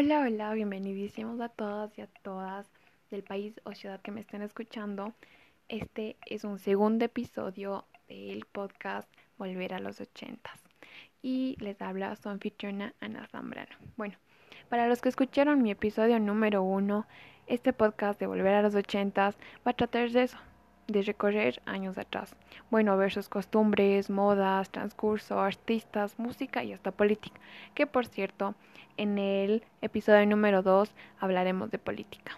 Hola, bienvenidísimos a todas y a todas del país o ciudad que me estén escuchando. Este es un segundo episodio del podcast Volver a los ochentas. Y les habla su anfitriona Ana Zambrano. Bueno, para los que escucharon mi episodio número uno, este podcast de Volver a los ochentas va a tratar de eso, de recorrer años atrás. Bueno, ver sus costumbres, modas, transcurso, artistas, música y hasta política. Que por cierto, en el episodio número 2 hablaremos de política.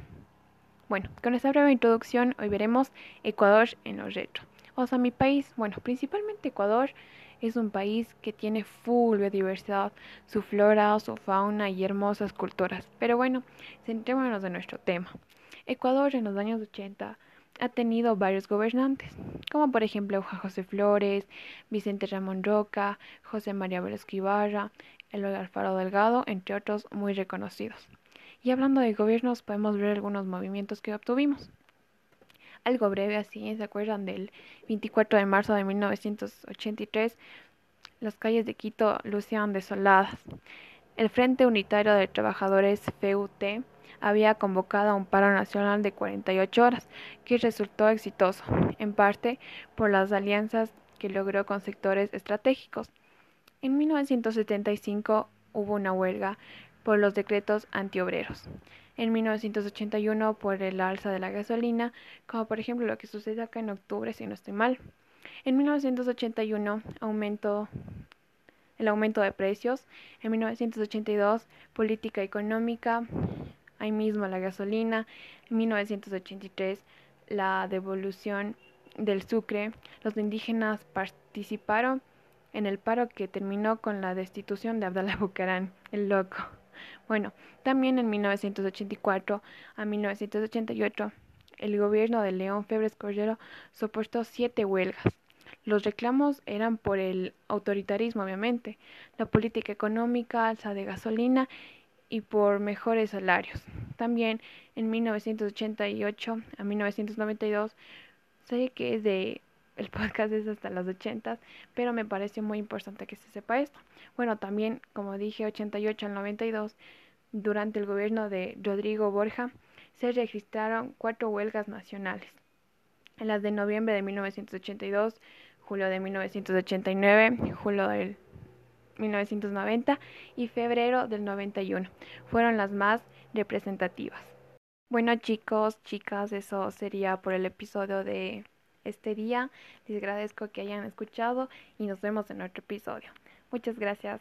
Bueno, con esta breve introducción hoy veremos Ecuador en los retro. O sea, mi país, bueno, principalmente Ecuador es un país que tiene full biodiversidad, su flora, su fauna y hermosas culturas. Pero bueno, centrémonos en nuestro tema. Ecuador en los años 80 ha tenido varios gobernantes, como por ejemplo Juan José Flores, Vicente Ramón Roca, José María Velasco Ibarra, Eloy Alfaro Delgado, entre otros muy reconocidos. Y hablando de gobiernos, podemos ver algunos movimientos que obtuvimos. Algo breve así, ¿se acuerdan del 24 de marzo de 1983? Las calles de Quito lucían desoladas. El Frente Unitario de Trabajadores FUT había convocado a un paro nacional de 48 horas, que resultó exitoso, en parte por las alianzas que logró con sectores estratégicos. En 1975 hubo una huelga por los decretos antiobreros. En 1981 por el alza de la gasolina, como por ejemplo lo que sucede acá en octubre, si no estoy mal. En 1981 aumentó el aumento de precios. En 1982 política económica ahí mismo la gasolina, en 1983 la devolución del sucre, los indígenas participaron en el paro que terminó con la destitución de Abdallah Bucarán, el loco. Bueno, también en 1984 a 1988 el gobierno de León Febres Cordero soportó siete huelgas. Los reclamos eran por el autoritarismo, obviamente, la política económica, alza de gasolina y por mejores salarios. También en 1988 a 1992, sé que es de el podcast es hasta los 80, pero me parece muy importante que se sepa esto. Bueno, también, como dije, 88 al 92, durante el gobierno de Rodrigo Borja, se registraron cuatro huelgas nacionales. En las de noviembre de 1982, julio de 1989, julio del 1990 y febrero del 91. Fueron las más representativas. Bueno chicos, chicas, eso sería por el episodio de este día. Les agradezco que hayan escuchado y nos vemos en otro episodio. Muchas gracias.